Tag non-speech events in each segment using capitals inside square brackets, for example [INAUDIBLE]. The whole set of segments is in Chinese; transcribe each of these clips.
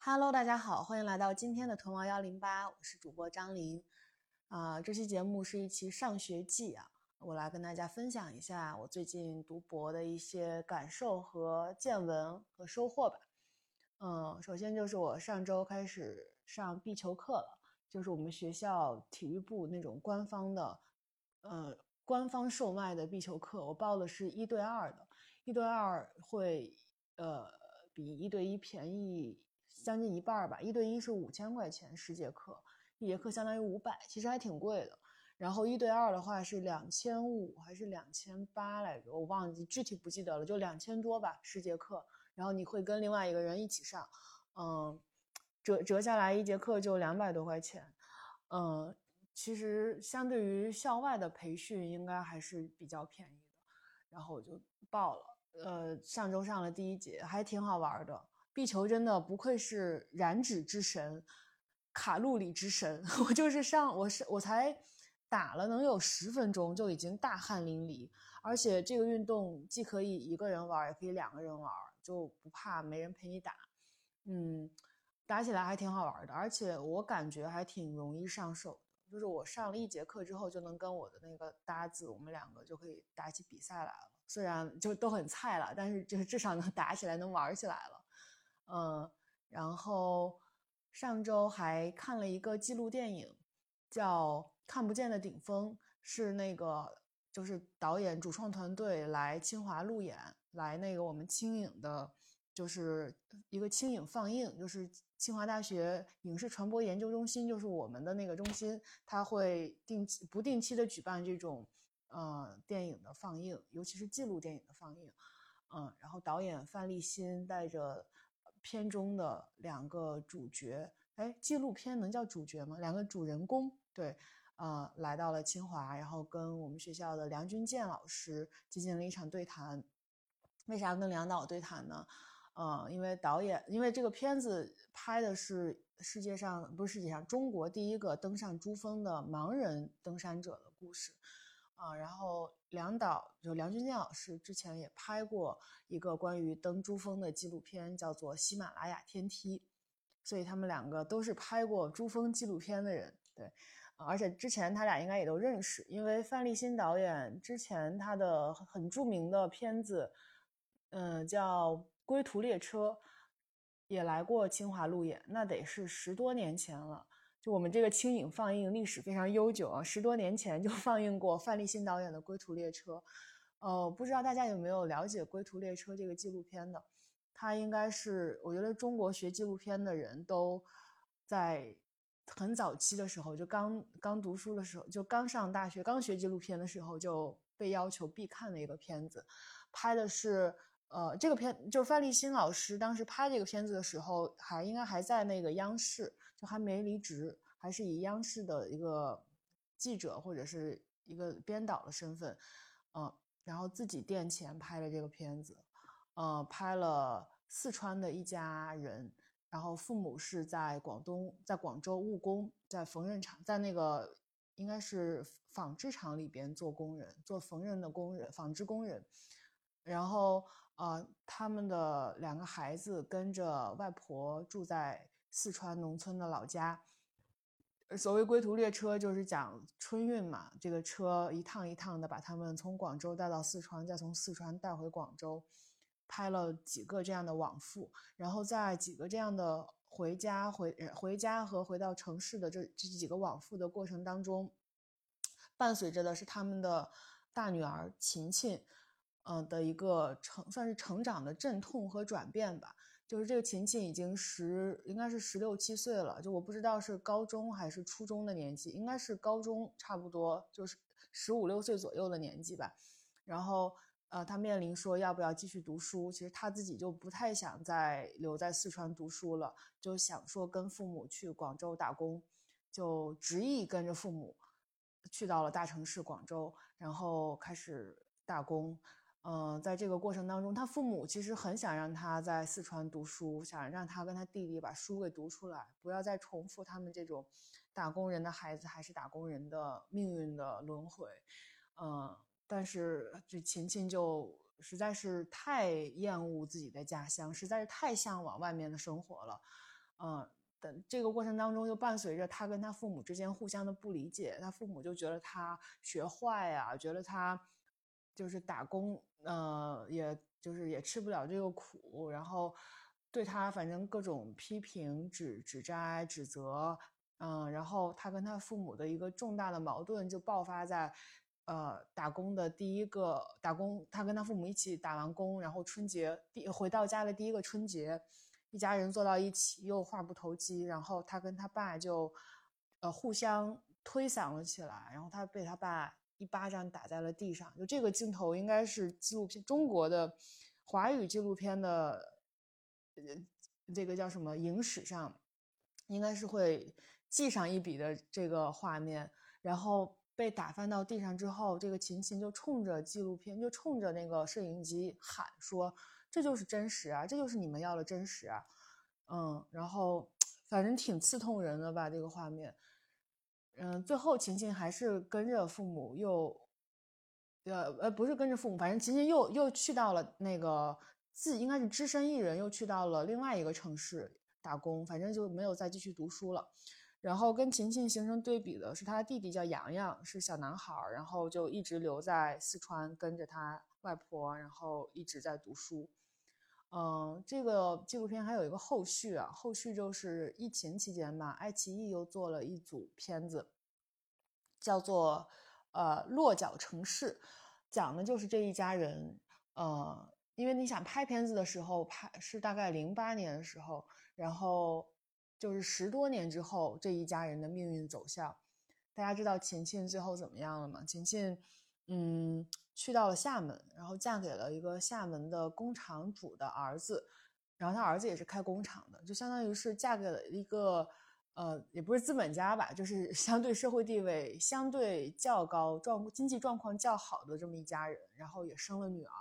Hello，大家好，欢迎来到今天的屯王幺零八，我是主播张琳。啊，这期节目是一期上学记啊，我来跟大家分享一下我最近读博的一些感受和见闻和收获吧。嗯，首先就是我上周开始上壁球课了，就是我们学校体育部那种官方的，呃，官方售卖的壁球课，我报的是一对二的，一对二会呃比一对一便宜将近一半吧，一对一是五千块钱十节课。一节课相当于五百，其实还挺贵的。然后一对二的话是两千五还是两千八来着？我忘记具体不记得了，就两千多吧，十节课。然后你会跟另外一个人一起上，嗯，折折下来一节课就两百多块钱。嗯，其实相对于校外的培训，应该还是比较便宜的。然后我就报了，呃，上周上了第一节，还挺好玩的。壁球真的不愧是燃脂之神。卡路里之神，[LAUGHS] 我就是上，我是我才打了能有十分钟就已经大汗淋漓，而且这个运动既可以一个人玩，也可以两个人玩，就不怕没人陪你打。嗯，打起来还挺好玩的，而且我感觉还挺容易上手的，就是我上了一节课之后，就能跟我的那个搭子，我们两个就可以打起比赛来了。虽然就都很菜了，但是就是至少能 [LAUGHS] 打起来，能玩起来了。嗯，然后。上周还看了一个纪录电影，叫《看不见的顶峰》，是那个就是导演主创团队来清华路演，来那个我们青影的，就是一个青影放映，就是清华大学影视传播研究中心，就是我们的那个中心，它会定期不定期的举办这种呃电影的放映，尤其是纪录电影的放映，嗯，然后导演范立新带着。片中的两个主角，哎，纪录片能叫主角吗？两个主人公，对，呃，来到了清华，然后跟我们学校的梁君健老师进行了一场对谈。为啥跟梁导对谈呢？呃，因为导演，因为这个片子拍的是世界上不是世界上中国第一个登上珠峰的盲人登山者的故事。啊，然后梁导就梁君健老师之前也拍过一个关于登珠峰的纪录片，叫做《喜马拉雅天梯》，所以他们两个都是拍过珠峰纪录片的人，对，而且之前他俩应该也都认识，因为范立新导演之前他的很著名的片子，嗯，叫《归途列车》，也来过清华路演，那得是十多年前了。就我们这个轻影放映历史非常悠久啊，十多年前就 [LAUGHS] 放映过范立新导演的《归途列车》。呃，不知道大家有没有了解《归途列车》这个纪录片的？它应该是我觉得中国学纪录片的人都在很早期的时候，就刚刚读书的时候，就刚上大学、刚学纪录片的时候就被要求必看的一个片子。拍的是呃，这个片就是范立新老师当时拍这个片子的时候，还应该还在那个央视。就还没离职，还是以央视的一个记者或者是一个编导的身份，嗯，然后自己垫钱拍了这个片子，呃，拍了四川的一家人，然后父母是在广东，在广州务工，在缝纫厂，在那个应该是纺织厂里边做工人，做缝纫的工人，纺织工人，然后呃，他们的两个孩子跟着外婆住在。四川农村的老家，所谓归途列车就是讲春运嘛。这个车一趟一趟的把他们从广州带到四川，再从四川带回广州，拍了几个这样的往复。然后在几个这样的回家、回回家和回到城市的这这几个往复的过程当中，伴随着的是他们的大女儿琴琴，嗯的一个成算是成长的阵痛和转变吧。就是这个琴琴已经十，应该是十六七岁了，就我不知道是高中还是初中的年纪，应该是高中差不多，就是十五六岁左右的年纪吧。然后，呃，他面临说要不要继续读书，其实他自己就不太想再留在四川读书了，就想说跟父母去广州打工，就执意跟着父母去到了大城市广州，然后开始打工。嗯，在这个过程当中，他父母其实很想让他在四川读书，想让他跟他弟弟把书给读出来，不要再重复他们这种打工人的孩子还是打工人的命运的轮回。嗯，但是这琴琴就实在是太厌恶自己的家乡，实在是太向往外面的生活了。嗯，等这个过程当中就伴随着他跟他父母之间互相的不理解，他父母就觉得他学坏呀，觉得他就是打工，呃，也就是也吃不了这个苦，然后对他反正各种批评、指指摘、指责，嗯，然后他跟他父母的一个重大的矛盾就爆发在。呃，打工的第一个打工，他跟他父母一起打完工，然后春节第回到家的第一个春节，一家人坐到一起又话不投机，然后他跟他爸就，呃，互相推搡了起来，然后他被他爸一巴掌打在了地上。就这个镜头应该是纪录片中国的华语纪录片的，呃，这个叫什么影史上，应该是会记上一笔的这个画面，然后。被打翻到地上之后，这个琴琴就冲着纪录片，就冲着那个摄影机喊说：“这就是真实啊，这就是你们要的真实啊。”嗯，然后反正挺刺痛人的吧，这个画面。嗯，最后琴琴还是跟着父母又，呃呃，不是跟着父母，反正琴琴又又去到了那个自应该是只身一人，又去到了另外一个城市打工，反正就没有再继续读书了。然后跟琴琴形成对比的是，他的弟弟叫洋洋，是小男孩，然后就一直留在四川跟着他外婆，然后一直在读书。嗯，这个纪录片还有一个后续啊，后续就是疫情期间吧，爱奇艺又做了一组片子，叫做呃落脚城市，讲的就是这一家人。呃，因为你想拍片子的时候拍是大概零八年的时候，然后。就是十多年之后，这一家人的命运走向，大家知道琴琴最后怎么样了吗？琴琴，嗯，去到了厦门，然后嫁给了一个厦门的工厂主的儿子，然后他儿子也是开工厂的，就相当于是嫁给了一个，呃，也不是资本家吧，就是相对社会地位相对较高、状经济状况较好的这么一家人，然后也生了女儿，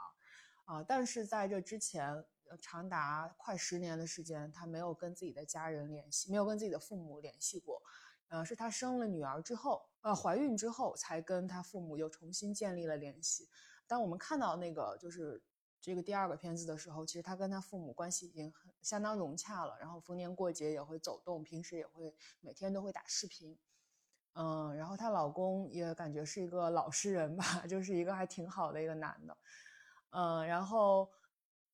啊，但是在这之前。长达快十年的时间，他没有跟自己的家人联系，没有跟自己的父母联系过。呃，是她生了女儿之后，呃，怀孕之后，才跟她父母又重新建立了联系。当我们看到那个就是这个第二个片子的时候，其实她跟她父母关系已经很相当融洽了。然后逢年过节也会走动，平时也会每天都会打视频。嗯，然后她老公也感觉是一个老实人吧，[LAUGHS] 就是一个还挺好的一个男的。嗯，然后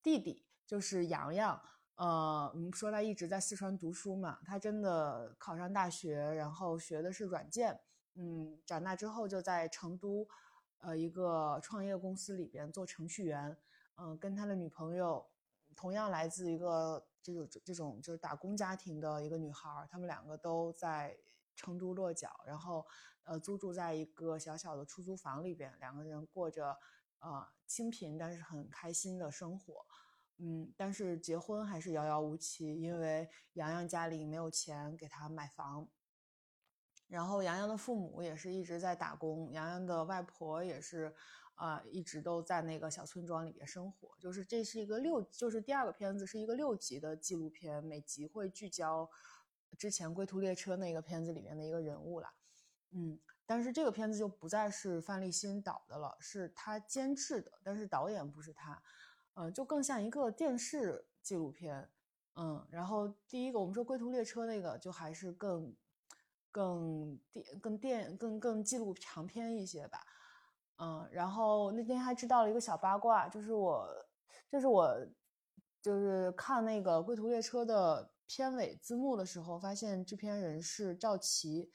弟弟。就是洋洋，呃，我们说他一直在四川读书嘛，他真的考上大学，然后学的是软件，嗯，长大之后就在成都，呃，一个创业公司里边做程序员，嗯，跟他的女朋友，同样来自一个这种这种就是打工家庭的一个女孩，他们两个都在成都落脚，然后，呃，租住在一个小小的出租房里边，两个人过着，呃，清贫但是很开心的生活。嗯，但是结婚还是遥遥无期，因为洋洋家里没有钱给他买房。然后洋洋的父母也是一直在打工，洋洋的外婆也是，啊，一直都在那个小村庄里面生活。就是这是一个六，就是第二个片子是一个六集的纪录片，每集会聚焦之前《归途列车》那个片子里面的一个人物啦。嗯，但是这个片子就不再是范立新导的了，是他监制的，但是导演不是他。嗯，就更像一个电视纪录片，嗯，然后第一个我们说《归途列车》那个就还是更，更电、更电、更更纪录长片一些吧，嗯，然后那天还知道了一个小八卦，就是我，就是我，就是看那个《归途列车》的片尾字幕的时候，发现制片人是赵琦。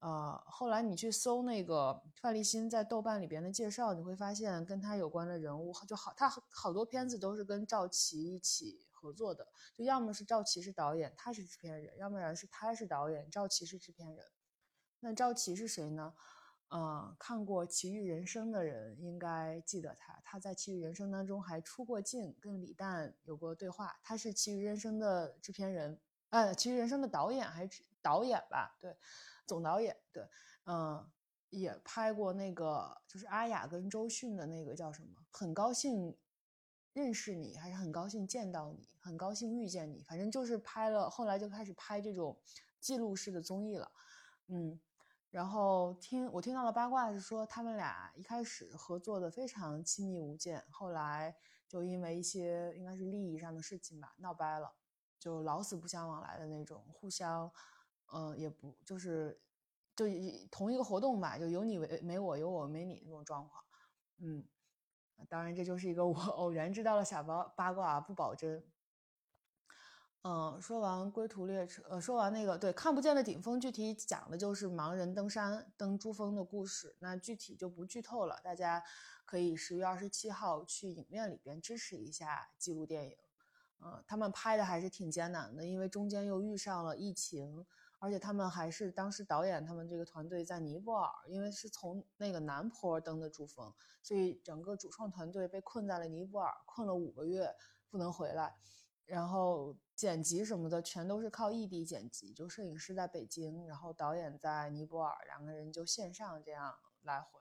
呃，后来你去搜那个范立新在豆瓣里边的介绍，你会发现跟他有关的人物就好，他好多片子都是跟赵琦一起合作的，就要么是赵琦是导演，他是制片人，要不然是他是导演，赵琦是制片人。那赵琦是谁呢？嗯，看过《奇遇人生》的人应该记得他，他在《奇遇人生》当中还出过镜，跟李诞有过对话。他是《奇遇人生》的制片人，呃，《奇遇人生》的导演还是导演吧？对。总导演对，嗯，也拍过那个，就是阿雅跟周迅的那个叫什么？很高兴认识你，还是很高兴见到你，很高兴遇见你。反正就是拍了，后来就开始拍这种记录式的综艺了，嗯。然后听我听到的八卦是说，他们俩一开始合作的非常亲密无间，后来就因为一些应该是利益上的事情吧，闹掰了。就老死不相往来的那种，互相，嗯，也不就是就同一个活动吧，就有你为没我，有我没你那种状况，嗯，当然这就是一个 [LAUGHS] 我偶然知道了小八八卦，不保真。嗯，说完归途列车，呃，说完那个对看不见的顶峰，具体讲的就是盲人登山登珠峰的故事。那具体就不剧透了，大家可以十月二十七号去影院里边支持一下记录电影。嗯，他们拍的还是挺艰难的，因为中间又遇上了疫情，而且他们还是当时导演他们这个团队在尼泊尔，因为是从那个南坡登的珠峰，所以整个主创团队被困在了尼泊尔，困了五个月不能回来，然后。剪辑什么的全都是靠异地剪辑，就摄影师在北京，然后导演在尼泊尔，两个人就线上这样来回，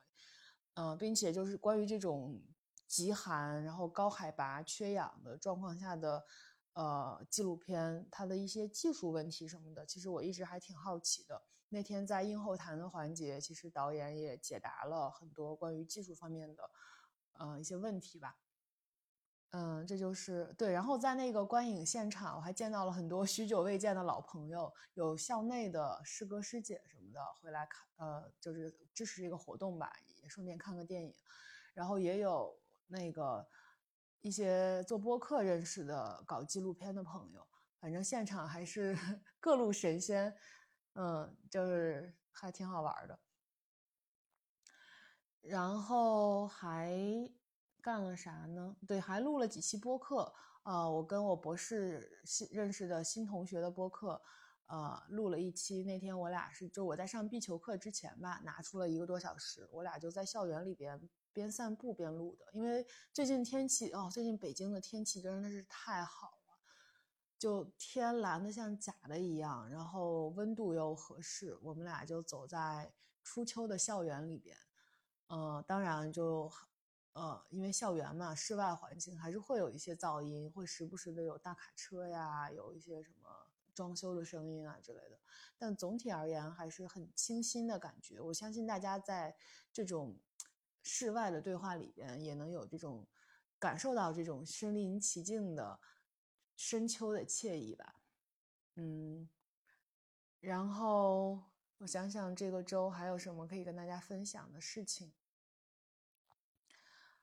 嗯，并且就是关于这种极寒，然后高海拔、缺氧的状况下的，呃，纪录片，它的一些技术问题什么的，其实我一直还挺好奇的。那天在映后谈的环节，其实导演也解答了很多关于技术方面的，呃，一些问题吧。嗯，这就是对。然后在那个观影现场，我还见到了很多许久未见的老朋友，有校内的师哥师姐什么的回来看，呃，就是支持这个活动吧，也顺便看个电影。然后也有那个一些做播客认识的搞纪录片的朋友，反正现场还是 [LAUGHS] 各路神仙，嗯，就是还挺好玩的。然后还。干了啥呢？对，还录了几期播客。呃，我跟我博士新认识的新同学的播客，呃，录了一期。那天我俩是就我在上壁球课之前吧，拿出了一个多小时，我俩就在校园里边边散步边录的。因为最近天气哦，最近北京的天气真的是太好了，就天蓝的像假的一样，然后温度又合适，我们俩就走在初秋的校园里边。呃，当然就。呃，因为校园嘛，室外环境还是会有一些噪音，会时不时的有大卡车呀，有一些什么装修的声音啊之类的。但总体而言还是很清新的感觉。我相信大家在这种室外的对话里边，也能有这种感受到这种身临其境的深秋的惬意吧。嗯，然后我想想这个周还有什么可以跟大家分享的事情。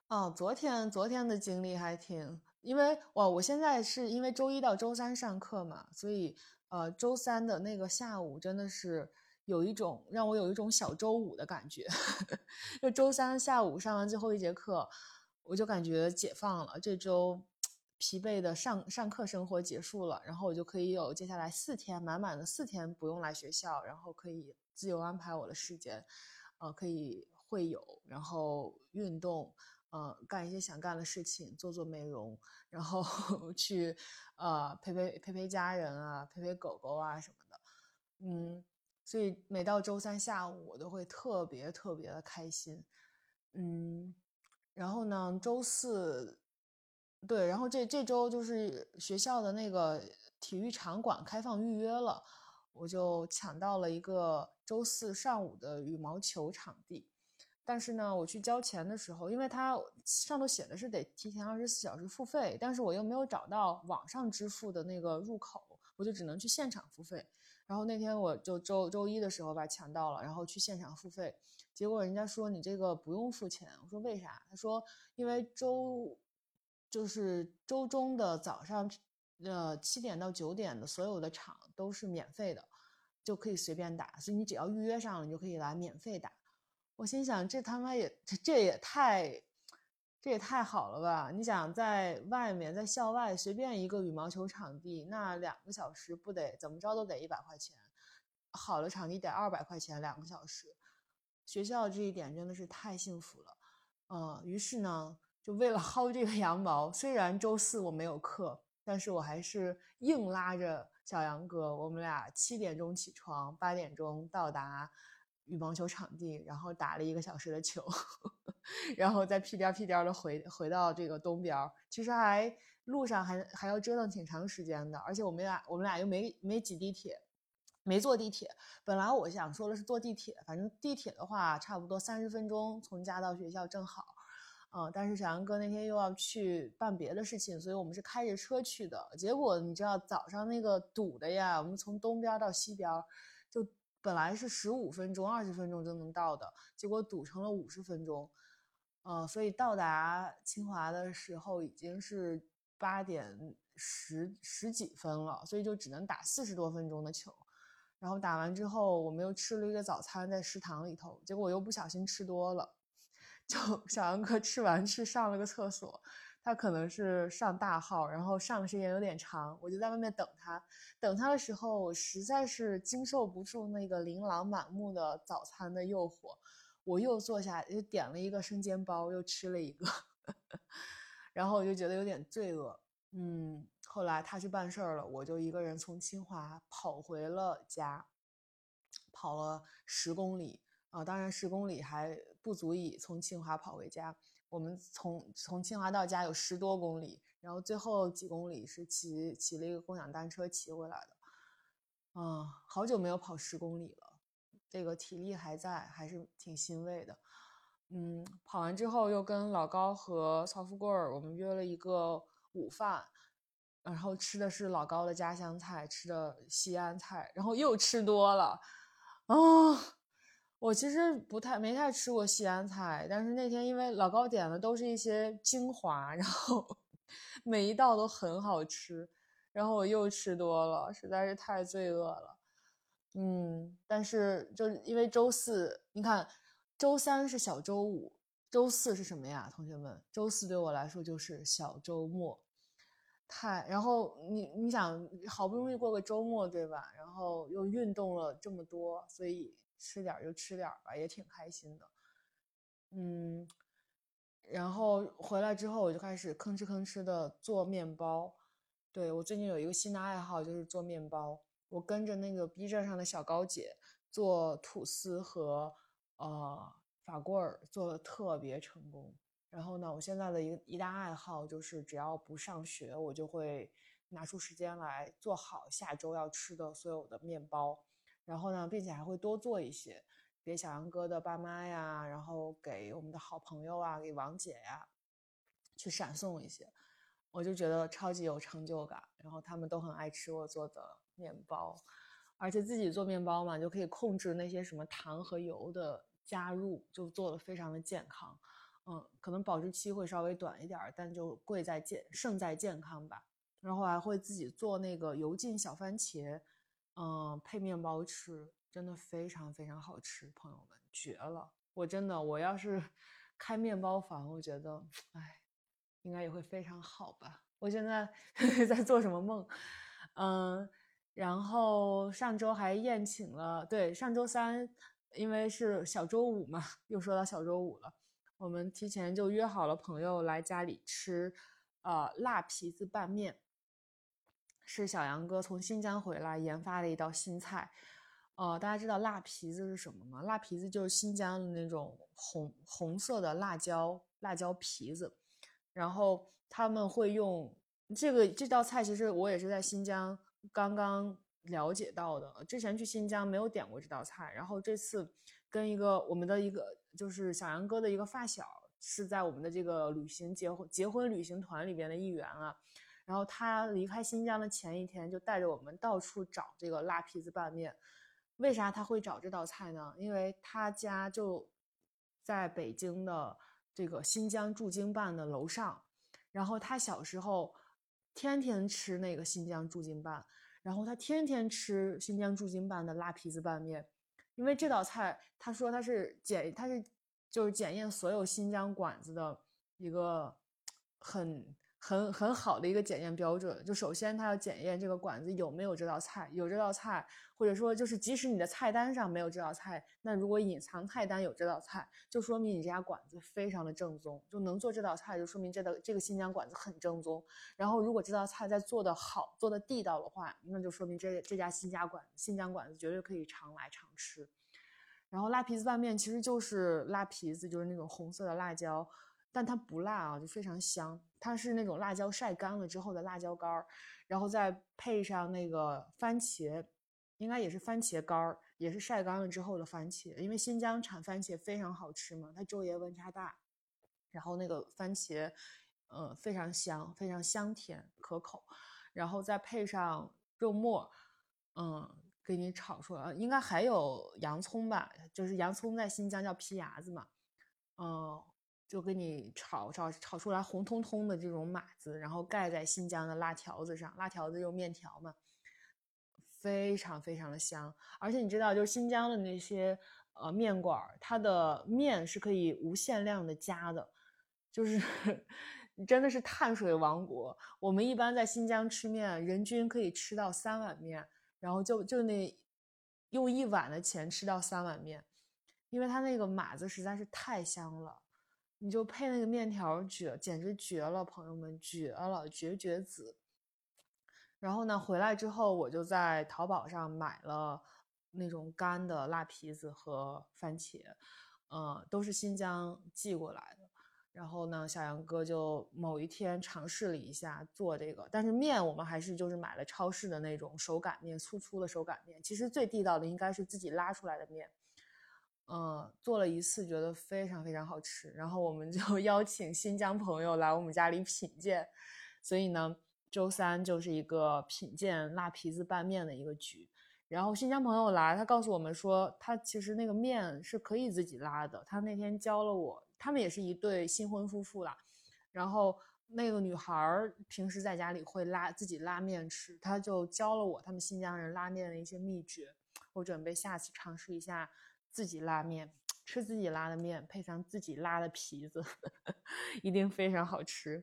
哦，昨天昨天的经历还挺，因为哇，我现在是因为周一到周三上课嘛，所以呃，周三的那个下午真的是有一种让我有一种小周五的感觉。[LAUGHS] 就周三下午上完最后一节课，我就感觉解放了，这周疲惫的上上课生活结束了，然后我就可以有接下来四天满满的四天不用来学校，然后可以自由安排我的时间，呃，可以会有，然后运动。呃，干一些想干的事情，做做美容，然后 [LAUGHS] 去，呃，陪陪陪陪家人啊，陪陪狗狗啊什么的，嗯，所以每到周三下午，我都会特别特别的开心，嗯，然后呢，周四，对，然后这这周就是学校的那个体育场馆开放预约了，我就抢到了一个周四上午的羽毛球场地。但是呢，我去交钱的时候，因为它上头写的是得提前二十四小时付费，但是我又没有找到网上支付的那个入口，我就只能去现场付费。然后那天我就周周一的时候吧抢到了，然后去现场付费，结果人家说你这个不用付钱。我说为啥？他说因为周就是周中的早上，呃七点到九点的所有的场都是免费的，就可以随便打，所以你只要预约上了，你就可以来免费打。我心想，这他妈也这也太，这也太好了吧！你想在外面，在校外随便一个羽毛球场地，那两个小时不得怎么着都得一百块钱，好的场地得二百块钱两个小时。学校这一点真的是太幸福了，嗯，于是呢，就为了薅这个羊毛，虽然周四我没有课，但是我还是硬拉着小杨哥，我们俩七点钟起床，八点钟到达。羽毛球场地，然后打了一个小时的球，然后再屁颠屁颠的回回到这个东边其实还路上还还要折腾挺长时间的，而且我们俩我们俩又没没挤地铁，没坐地铁。本来我想说的是坐地铁，反正地铁的话差不多三十分钟从家到学校正好。嗯，但是小杨哥那天又要去办别的事情，所以我们是开着车去的。结果你知道早上那个堵的呀，我们从东边到西边，就本来是十五分钟、二十分钟就能到的，结果堵成了五十分钟。呃，所以到达清华的时候已经是八点十十几分了，所以就只能打四十多分钟的球。然后打完之后，我们又吃了一个早餐在食堂里头，结果我又不小心吃多了。[LAUGHS] 就小杨哥吃完去上了个厕所，他可能是上大号，然后上的时间有点长，我就在外面等他。等他的时候，我实在是经受不住那个琳琅满目的早餐的诱惑，我又坐下又点了一个生煎包，又吃了一个，[LAUGHS] 然后我就觉得有点罪恶。嗯，后来他去办事儿了，我就一个人从清华跑回了家，跑了十公里。啊，当然十公里还不足以从清华跑回家。我们从从清华到家有十多公里，然后最后几公里是骑骑了一个共享单车骑回来的。啊，好久没有跑十公里了，这个体力还在，还是挺欣慰的。嗯，跑完之后又跟老高和曹富贵儿我们约了一个午饭，然后吃的是老高的家乡菜，吃的西安菜，然后又吃多了。啊。我其实不太没太吃过西安菜，但是那天因为老高点的都是一些精华，然后每一道都很好吃，然后我又吃多了，实在是太罪恶了。嗯，但是就因为周四，你看，周三是小周五，周四是什么呀，同学们？周四对我来说就是小周末，太，然后你你想，好不容易过个周末，对吧？然后又运动了这么多，所以。吃点就吃点吧，也挺开心的。嗯，然后回来之后我就开始吭哧吭哧的做面包。对我最近有一个新的爱好就是做面包，我跟着那个 B 站上的小高姐做吐司和呃法棍儿，做的特别成功。然后呢，我现在的一一大爱好就是只要不上学，我就会拿出时间来做好下周要吃的所有的面包。然后呢，并且还会多做一些给小杨哥的爸妈呀，然后给我们的好朋友啊，给王姐呀，去闪送一些，我就觉得超级有成就感。然后他们都很爱吃我做的面包，而且自己做面包嘛，就可以控制那些什么糖和油的加入，就做的非常的健康。嗯，可能保质期会稍微短一点，但就贵在健，胜在健康吧。然后还会自己做那个油浸小番茄。嗯，配面包吃真的非常非常好吃，朋友们绝了！我真的，我要是 [LAUGHS] 开面包房，我觉得，哎，应该也会非常好吧。我现在 [LAUGHS] 在做什么梦？嗯，然后上周还宴请了，对，上周三因为是小周五嘛，又说到小周五了，我们提前就约好了朋友来家里吃，呃，辣皮子拌面。是小杨哥从新疆回来研发的一道新菜，呃，大家知道辣皮子是什么吗？辣皮子就是新疆的那种红红色的辣椒辣椒皮子，然后他们会用这个这道菜，其实我也是在新疆刚刚了解到的，之前去新疆没有点过这道菜，然后这次跟一个我们的一个就是小杨哥的一个发小是在我们的这个旅行结婚结婚旅行团里边的一员啊。然后他离开新疆的前一天，就带着我们到处找这个辣皮子拌面。为啥他会找这道菜呢？因为他家就在北京的这个新疆驻京办的楼上。然后他小时候天天吃那个新疆驻京办，然后他天天吃新疆驻京办的辣皮子拌面。因为这道菜，他说他是检，他是就是检验所有新疆馆子的一个很。很很好的一个检验标准，就首先他要检验这个馆子有没有这道菜，有这道菜，或者说就是即使你的菜单上没有这道菜，那如果隐藏菜单有这道菜，就说明你这家馆子非常的正宗，就能做这道菜，就说明这道这个新疆馆子很正宗。然后如果这道菜再做的好，做的地道的话，那就说明这这家新家馆新疆馆子绝对可以常来常吃。然后辣皮子拌面其实就是辣皮子，就是那种红色的辣椒。但它不辣啊，就非常香。它是那种辣椒晒干了之后的辣椒干儿，然后再配上那个番茄，应该也是番茄干儿，也是晒干了之后的番茄。因为新疆产番茄非常好吃嘛，它昼夜温差大。然后那个番茄，呃，非常香，非常香甜可口，然后再配上肉末，嗯，给你炒出来，应该还有洋葱吧，就是洋葱在新疆叫皮牙子嘛，嗯，就给你炒炒炒出来红彤彤的这种码子，然后盖在新疆的辣条子上，辣条子就是面条嘛。非常非常的香，而且你知道，就是新疆的那些呃面馆，它的面是可以无限量的加的，就是 [LAUGHS] 真的是碳水王国。我们一般在新疆吃面，人均可以吃到三碗面，然后就就那用一碗的钱吃到三碗面，因为它那个码子实在是太香了，你就配那个面条绝，简直绝了，朋友们绝了，绝绝子。然后呢，回来之后我就在淘宝上买了那种干的辣皮子和番茄，呃，都是新疆寄过来的。然后呢，小杨哥就某一天尝试了一下做这个，但是面我们还是就是买了超市的那种手擀面，粗粗的手擀面。其实最地道的应该是自己拉出来的面。嗯，做了一次觉得非常非常好吃，然后我们就 [LAUGHS] 邀请新疆朋友来我们家里品鉴，所以呢。周三就是一个品鉴辣皮子拌面的一个局，然后新疆朋友来，他告诉我们说，他其实那个面是可以自己拉的。他那天教了我，他们也是一对新婚夫妇啦。然后那个女孩儿平时在家里会拉自己拉面吃，他就教了我他们新疆人拉面的一些秘诀。我准备下次尝试一下自己拉面，吃自己拉的面，配上自己拉的皮子，呵 [LAUGHS] 呵一定非常好吃。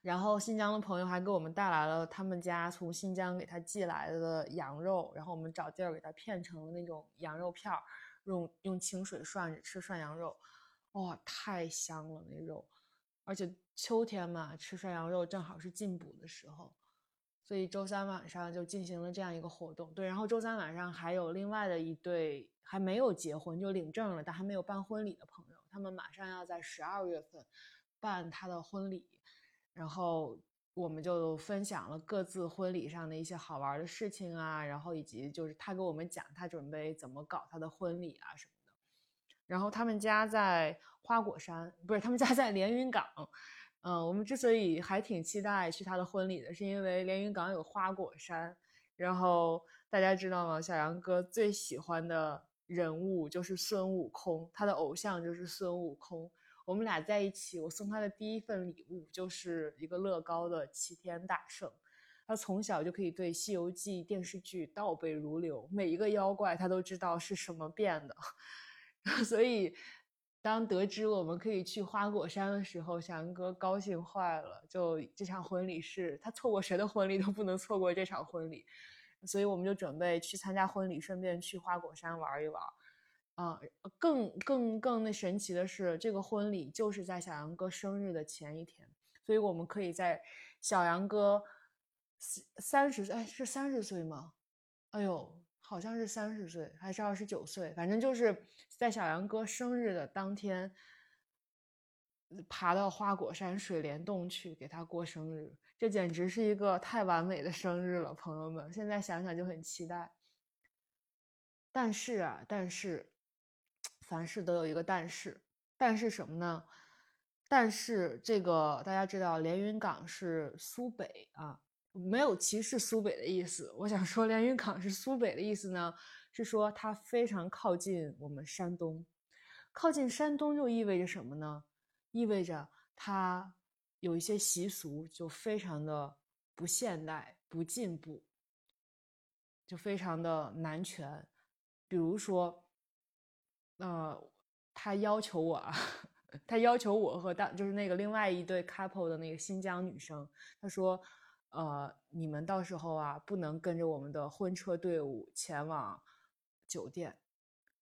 然后新疆的朋友还给我们带来了他们家从新疆给他寄来的羊肉，然后我们找地儿给他片成了那种羊肉片儿，用用清水涮着吃涮羊肉，哇，太香了那肉！而且秋天嘛，吃涮羊肉正好是进补的时候，所以周三晚上就进行了这样一个活动。对，然后周三晚上还有另外的一对还没有结婚就领证了但还没有办婚礼的朋友，他们马上要在十二月份办他的婚礼。然后我们就分享了各自婚礼上的一些好玩的事情啊，然后以及就是他给我们讲他准备怎么搞他的婚礼啊什么的。然后他们家在花果山，不是他们家在连云港。嗯，我们之所以还挺期待去他的婚礼的，是因为连云港有花果山。然后大家知道吗？小杨哥最喜欢的人物就是孙悟空，他的偶像就是孙悟空。我们俩在一起，我送他的第一份礼物就是一个乐高的齐天大圣。他从小就可以对《西游记》电视剧倒背如流，每一个妖怪他都知道是什么变的。[LAUGHS] 所以，当得知我们可以去花果山的时候，小杨哥高兴坏了。就这场婚礼是他错过谁的婚礼都不能错过这场婚礼，所以我们就准备去参加婚礼，顺便去花果山玩一玩。啊，更更更那神奇的是，这个婚礼就是在小杨哥生日的前一天，所以我们可以在小杨哥三十岁，哎，是三十岁吗？哎呦，好像是三十岁还是二十九岁，反正就是在小杨哥生日的当天，爬到花果山水帘洞去给他过生日，这简直是一个太完美的生日了，朋友们，现在想想就很期待。但是啊，但是。凡事都有一个但是，但是什么呢？但是这个大家知道，连云港是苏北啊，没有歧视苏北的意思。我想说，连云港是苏北的意思呢，是说它非常靠近我们山东。靠近山东又意味着什么呢？意味着它有一些习俗就非常的不现代、不进步，就非常的男权，比如说。呃，他要求我，[LAUGHS] 他要求我和当就是那个另外一对 couple 的那个新疆女生，他说，呃，你们到时候啊，不能跟着我们的婚车队伍前往酒店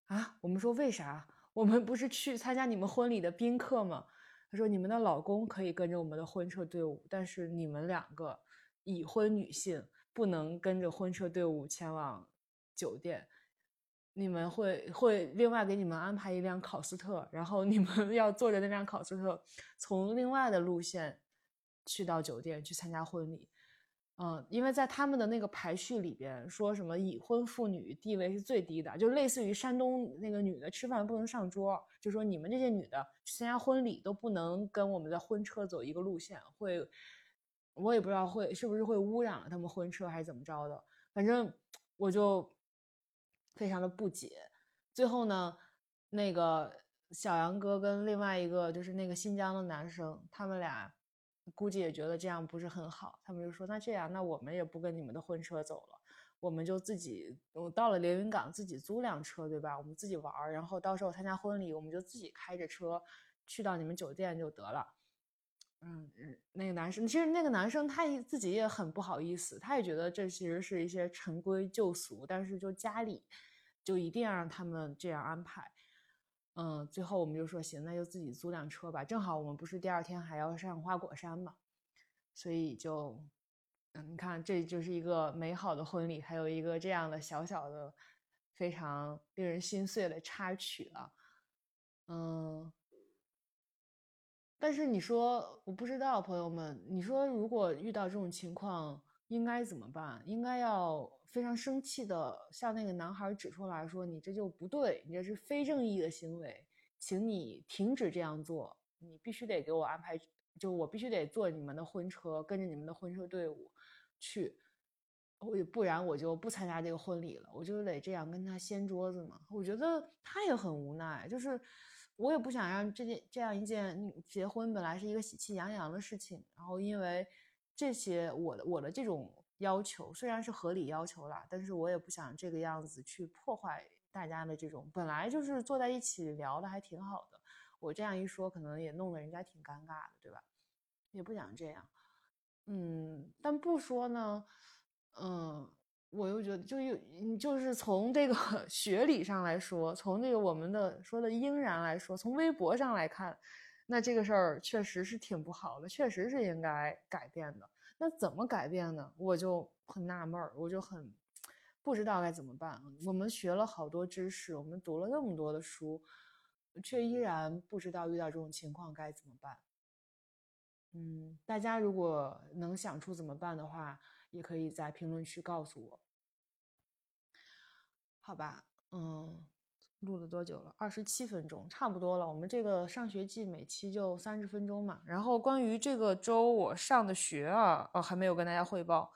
啊。我们说为啥？我们不是去参加你们婚礼的宾客吗？他说，你们的老公可以跟着我们的婚车队伍，但是你们两个已婚女性不能跟着婚车队伍前往酒店。你们会会另外给你们安排一辆考斯特，然后你们 [LAUGHS] 要坐着那辆考斯特从另外的路线去到酒店去参加婚礼。嗯，因为在他们的那个排序里边，说什么已婚妇女地位是最低的，就类似于山东那个女的吃饭不能上桌，就说你们这些女的参加婚礼都不能跟我们的婚车走一个路线，会，我也不知道会是不是会污染了他们婚车还是怎么着的，反正我就非常的不解。最后呢，那个小杨哥跟另外一个就是那个新疆的男生，他们俩。估计也觉得这样不是很好，他们就说：“那这样，那我们也不跟你们的婚车走了，我们就自己，我到了连云港自己租辆车，对吧？我们自己玩儿，然后到时候参加婚礼，我们就自己开着车去到你们酒店就得了。”嗯嗯，那个男生其实那个男生他自己也很不好意思，他也觉得这其实是一些陈规旧俗，但是就家里就一定要让他们这样安排。嗯，最后我们就说行，那就自己租辆车吧。正好我们不是第二天还要上花果山嘛，所以就，嗯，你看这就是一个美好的婚礼，还有一个这样的小小的、非常令人心碎的插曲了。嗯，但是你说我不知道，朋友们，你说如果遇到这种情况应该怎么办？应该要？非常生气的向那个男孩指出来说：“你这就不对，你这是非正义的行为，请你停止这样做。你必须得给我安排，就我必须得坐你们的婚车，跟着你们的婚车队伍去，我不然我就不参加这个婚礼了。我就得这样跟他掀桌子嘛。我觉得他也很无奈，就是我也不想让这件这样一件结婚本来是一个喜气洋洋的事情，然后因为这些我的我的这种。”要求虽然是合理要求啦，但是我也不想这个样子去破坏大家的这种本来就是坐在一起聊的还挺好的。我这样一说，可能也弄得人家挺尴尬的，对吧？也不想这样，嗯，但不说呢，嗯，我又觉得就有，就是从这个 [LAUGHS] 学理上来说，从这个我们的说的应然来说，从微博上来看，那这个事儿确实是挺不好的，确实是应该改变的。那怎么改变呢？我就很纳闷儿，我就很不知道该怎么办。我们学了好多知识，我们读了那么多的书，却依然不知道遇到这种情况该怎么办。嗯，大家如果能想出怎么办的话，也可以在评论区告诉我。好吧，嗯。录了多久了？二十七分钟，差不多了。我们这个上学季每期就三十分钟嘛。然后关于这个周我上的学啊，哦，还没有跟大家汇报。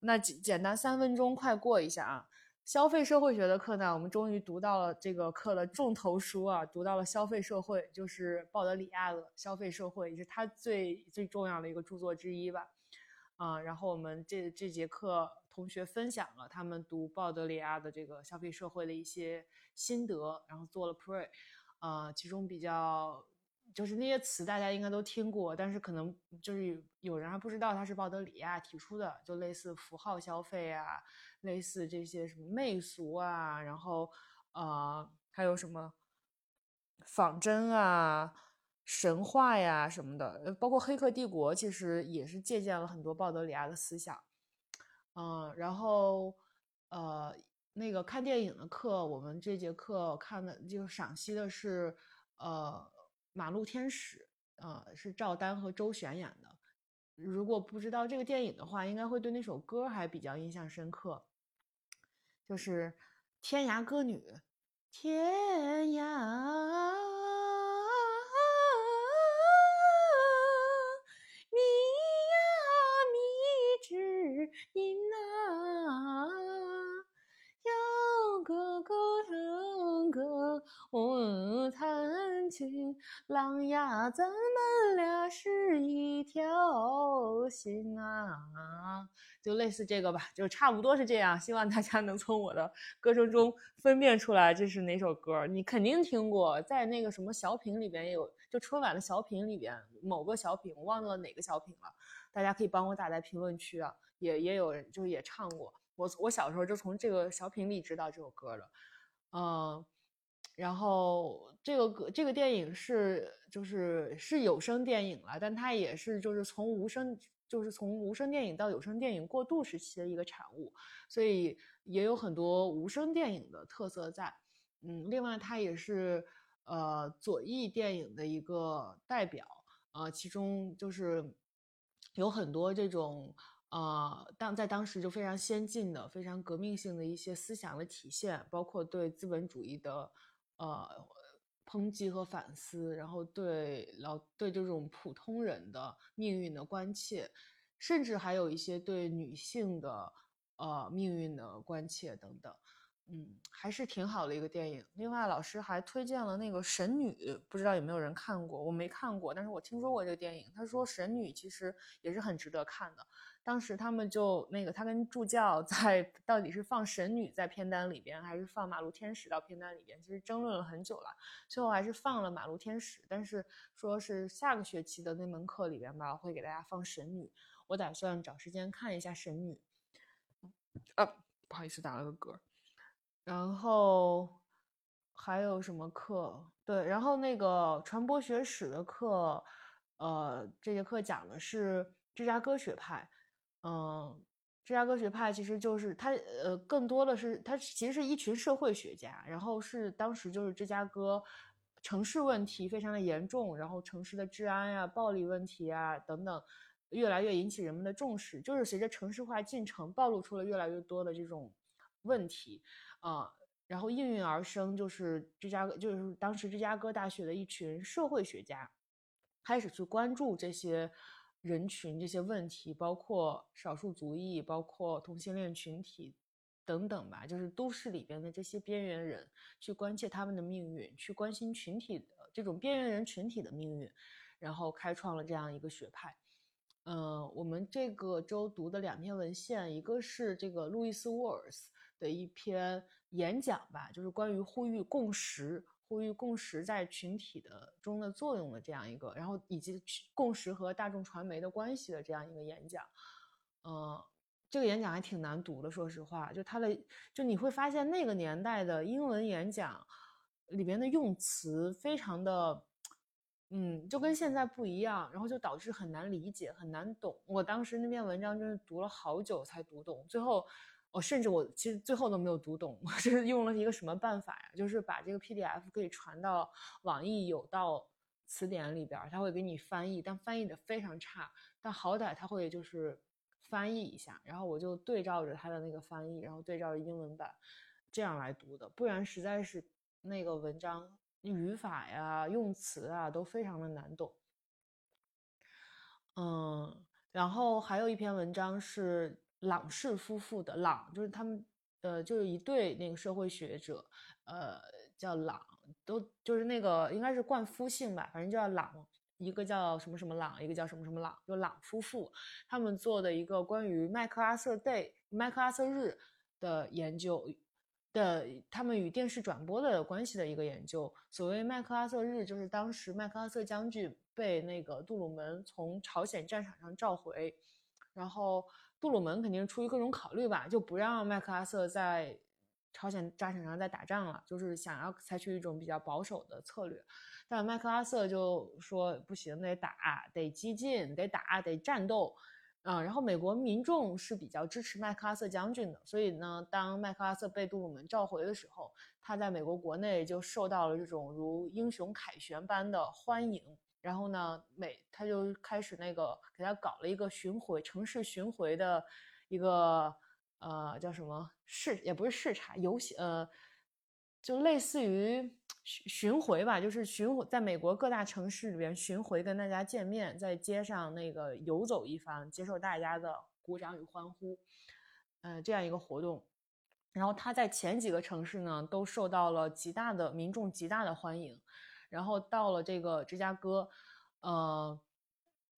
那简简单三分钟快过一下啊。消费社会学的课呢，我们终于读到了这个课的重头书啊，读到了消费社会，就是鲍德里亚的《消费社会》，也是他最最重要的一个著作之一吧。啊，然后我们这这节课同学分享了他们读鲍德里亚的这个消费社会的一些。心得，然后做了 pre，呃，其中比较就是那些词大家应该都听过，但是可能就是有人还不知道它是鲍德里亚提出的，就类似符号消费啊，类似这些什么媚俗啊，然后呃还有什么仿真啊、神话呀什么的，包括《黑客帝国》其实也是借鉴了很多鲍德里亚的思想，嗯，然后呃。那个看电影的课，我们这节课看的就赏析的是，呃，《马路天使》，呃，是赵丹和周璇演的。如果不知道这个电影的话，应该会对那首歌还比较印象深刻，就是《天涯歌女》。天涯，琴，狼牙咱们俩是一条心啊！就类似这个吧，就差不多是这样。希望大家能从我的歌声中分辨出来这是哪首歌。你肯定听过，在那个什么小品里边有，就春晚的小品里边某个小品，我忘了哪个小品了。大家可以帮我打在评论区啊，也也有人就是也唱过。我我小时候就从这个小品里知道这首歌的，嗯，然后这个歌这个电影是就是是有声电影了，但它也是就是从无声就是从无声电影到有声电影过渡时期的一个产物，所以也有很多无声电影的特色在，嗯，另外它也是呃左翼电影的一个代表，呃，其中就是有很多这种。呃，当在当时就非常先进的、非常革命性的一些思想的体现，包括对资本主义的呃抨击和反思，然后对老对这种普通人的命运的关切，甚至还有一些对女性的呃命运的关切等等。嗯，还是挺好的一个电影。另外，老师还推荐了那个《神女》，不知道有没有人看过？我没看过，但是我听说过这个电影。他说《神女》其实也是很值得看的。当时他们就那个，他跟助教 [LAUGHS] 在到底是放《神女》在片单里边，还是放《马路天使》到片单里边，其实争论了很久了。最后还是放了《马路天使》，但是说是下个学期的那门课里边吧，会给大家放《神女》。我打算找时间看一下《神女》。啊，不好意思，打了个嗝。然后还有什么课？对，然后那个传播学史的课，呃，这节课讲的是芝加哥学派。嗯，芝加哥学派其实就是它，呃，更多的是它其实是一群社会学家，然后是当时就是芝加哥城市问题非常的严重，然后城市的治安呀、暴力问题啊等等，越来越引起人们的重视。就是随着城市化进程，暴露出了越来越多的这种问题。啊，然后应运而生，就是芝加哥，就是当时芝加哥大学的一群社会学家，开始去关注这些人群、这些问题，包括少数族裔、包括同性恋群体等等吧，就是都市里边的这些边缘人，去关切他们的命运，去关心群体的这种边缘人群体的命运，然后开创了这样一个学派。嗯，我们这个周读的两篇文献，一个是这个路易斯·沃尔斯。的一篇演讲吧，就是关于呼吁共识、呼吁共识在群体的中的作用的这样一个，然后以及共识和大众传媒的关系的这样一个演讲。呃，这个演讲还挺难读的，说实话，就它的，就你会发现那个年代的英文演讲里边的用词非常的，嗯，就跟现在不一样，然后就导致很难理解、很难懂。我当时那篇文章真是读了好久才读懂，最后。我甚至我其实最后都没有读懂，[LAUGHS] 我是用了一个什么办法呀？就是把这个 PDF 可以传到网易有道词典里边，它会给你翻译，但翻译的非常差，但好歹它会就是翻译一下，然后我就对照着它的那个翻译，然后对照着英文版这样来读的，不然实在是那个文章语法呀、用词啊都非常的难懂。嗯，然后还有一篇文章是。朗氏夫妇的朗就是他们，呃，就是一对那个社会学者，呃，叫朗，都就是那个应该是冠夫姓吧，反正叫朗，一个叫什么什么朗，一个叫什么什么朗，就朗夫妇，他们做的一个关于麦克阿瑟 day 麦克阿瑟日的研究的，他们与电视转播的关系的一个研究。所谓麦克阿瑟日，就是当时麦克阿瑟将军被那个杜鲁门从朝鲜战场上召回，然后。杜鲁门肯定出于各种考虑吧，就不让麦克阿瑟在朝鲜战场上再打仗了，就是想要采取一种比较保守的策略。但麦克阿瑟就说不行，得打，得激进，得打，得战斗。啊，然后美国民众是比较支持麦克阿瑟将军的，所以呢，当麦克阿瑟被杜鲁门召回的时候，他在美国国内就受到了这种如英雄凯旋般的欢迎。然后呢，每他就开始那个给他搞了一个巡回城市巡回的一个呃叫什么视也不是视察游戏呃，就类似于巡巡回吧，就是巡回在美国各大城市里边巡回跟大家见面，在街上那个游走一番，接受大家的鼓掌与欢呼，呃这样一个活动。然后他在前几个城市呢都受到了极大的民众极大的欢迎。然后到了这个芝加哥，呃，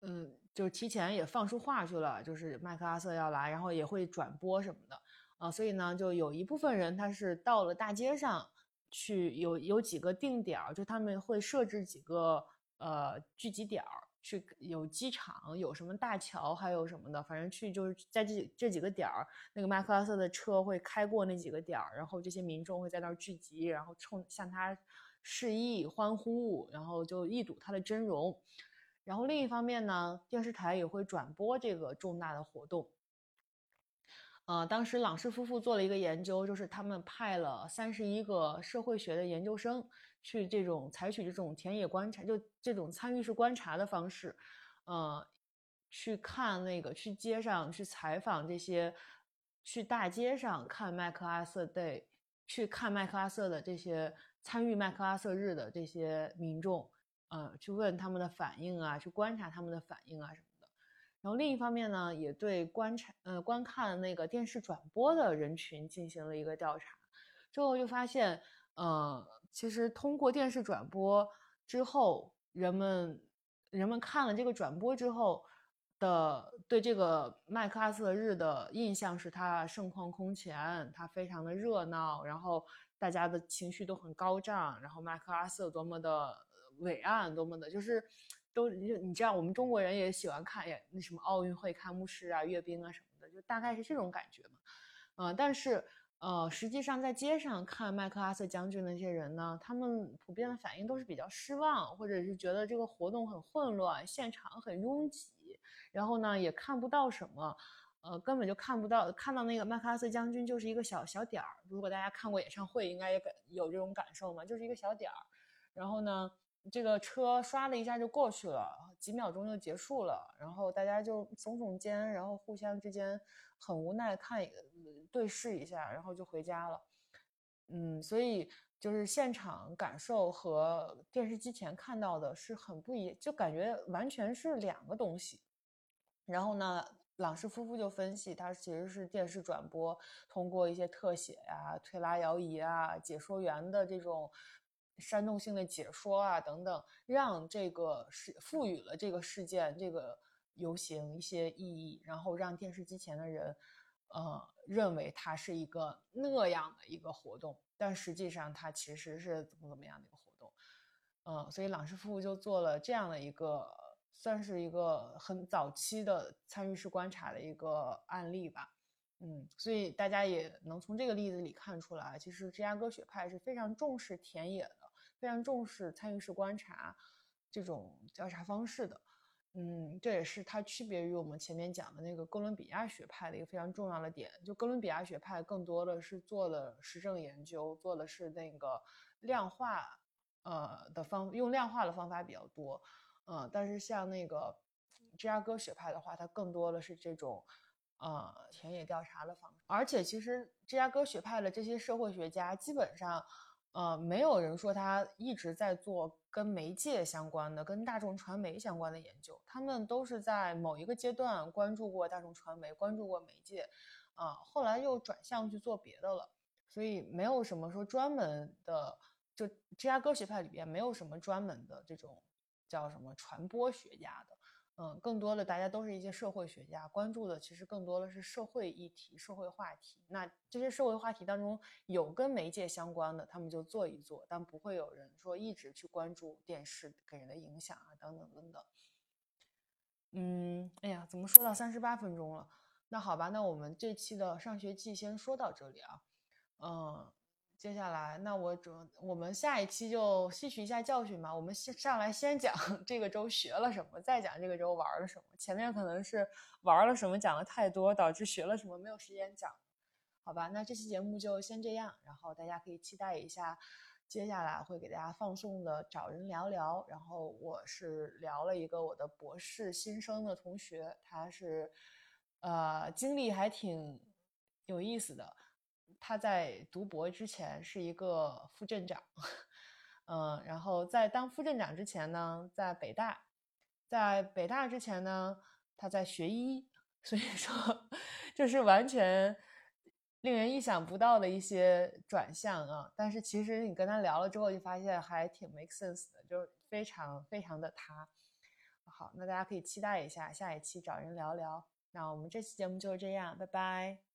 嗯，就提前也放出话去了，就是麦克阿瑟要来，然后也会转播什么的，啊，所以呢，就有一部分人他是到了大街上去，有有几个定点儿，就他们会设置几个呃聚集点儿，去有机场，有什么大桥，还有什么的，反正去就是在这这几个点儿，那个麦克阿瑟的车会开过那几个点儿，然后这些民众会在那儿聚集，然后冲向他。示意欢呼，然后就一睹他的真容。然后另一方面呢，电视台也会转播这个重大的活动。呃，当时朗氏夫妇做了一个研究，就是他们派了三十一个社会学的研究生去这种采取这种田野观察，就这种参与式观察的方式，呃，去看那个去街上去采访这些，去大街上看麦克阿瑟 day，去看麦克阿瑟的这些参与麦克阿瑟日的这些民众，呃，去问他们的反应啊，去观察他们的反应啊什么的。然后另一方面呢，也对观察呃观看那个电视转播的人群进行了一个调查，之后就发现，呃，其实通过电视转播之后，人们人们看了这个转播之后。的对这个麦克阿瑟日的印象是它盛况空前，它非常的热闹，然后大家的情绪都很高涨，然后麦克阿瑟多么的伟岸，多么的就是都你你知道，我们中国人也喜欢看那什么奥运会开幕式啊、阅兵啊什么的，就大概是这种感觉嘛。嗯，但是呃，实际上在街上看麦克阿瑟将军那些人呢，他们普遍的反应都是比较失望，或者是觉得这个活动很混乱，现场很拥挤。然后呢，也看不到什么，呃，根本就看不到，看到那个麦克阿瑟将军就是一个小小点儿。如果大家看过演唱会，应该也感有这种感受嘛，就是一个小点儿。然后呢，这个车刷的一下就过去了，几秒钟就结束了。然后大家就耸耸肩，然后互相之间很无奈看对视一下，然后就回家了。嗯，所以就是现场感受和电视机前看到的是很不一，就感觉完全是两个东西。然后呢，朗氏夫妇就分析，他其实是电视转播通过一些特写呀、推拉摇移啊、解说员的这种煽动性的解说啊等等，让这个事赋予了这个事件、这个游行一些意义，然后让电视机前的人，呃，认为它是一个那样的一个活动，但实际上它其实是怎么怎么样的一个活动，嗯，所以朗氏夫妇就做了这样的一个。算是一个很早期的参与式观察的一个案例吧，嗯，所以大家也能从这个例子里看出来，其实芝加哥学派是非常重视田野的，非常重视参与式观察这种调查方式的，嗯，这也是它区别于我们前面讲的那个哥伦比亚学派的一个非常重要的点。就哥伦比亚学派更多的是做的实证研究，做的是那个量化，呃的方用量化的方法比较多。嗯，但是像那个芝加哥学派的话，它更多的是这种，呃，田野调查的方式。而且，其实芝加哥学派的这些社会学家，基本上，呃，没有人说他一直在做跟媒介相关的、跟大众传媒相关的研究。他们都是在某一个阶段关注过大众传媒，关注过媒介，啊，后来又转向去做别的了。所以，没有什么说专门的，就芝加哥学派里边没有什么专门的这种。叫什么传播学家的，嗯，更多的大家都是一些社会学家，关注的其实更多的是社会议题、社会话题。那这些社会话题当中有跟媒介相关的，他们就做一做，但不会有人说一直去关注电视给人的影响啊，等等等等。嗯，哎呀，怎么说到三十八分钟了？那好吧，那我们这期的上学记先说到这里啊，嗯。接下来，那我准我们下一期就吸取一下教训吧。我们先上来先讲 [LAUGHS] 这个周学了什么，再讲这个周玩了什么。前面可能是玩了什么讲的太多，导致学了什么没有时间讲。好吧，那这期节目就先这样。然后大家可以期待一下，接下来会给大家放送的找人聊聊。然后我是聊了一个我的博士新生的同学，他是呃经历还挺有意思的。他在读博之前是一个副镇长，嗯，然后在当副镇长之前呢，在北大，在北大之前呢，他在学医，所以说就是完全令人意想不到的一些转向啊。但是其实你跟他聊了之后，就发现还挺 make sense 的，就是非常非常的他。好，那大家可以期待一下下一期找人聊聊。那我们这期节目就是这样，拜拜。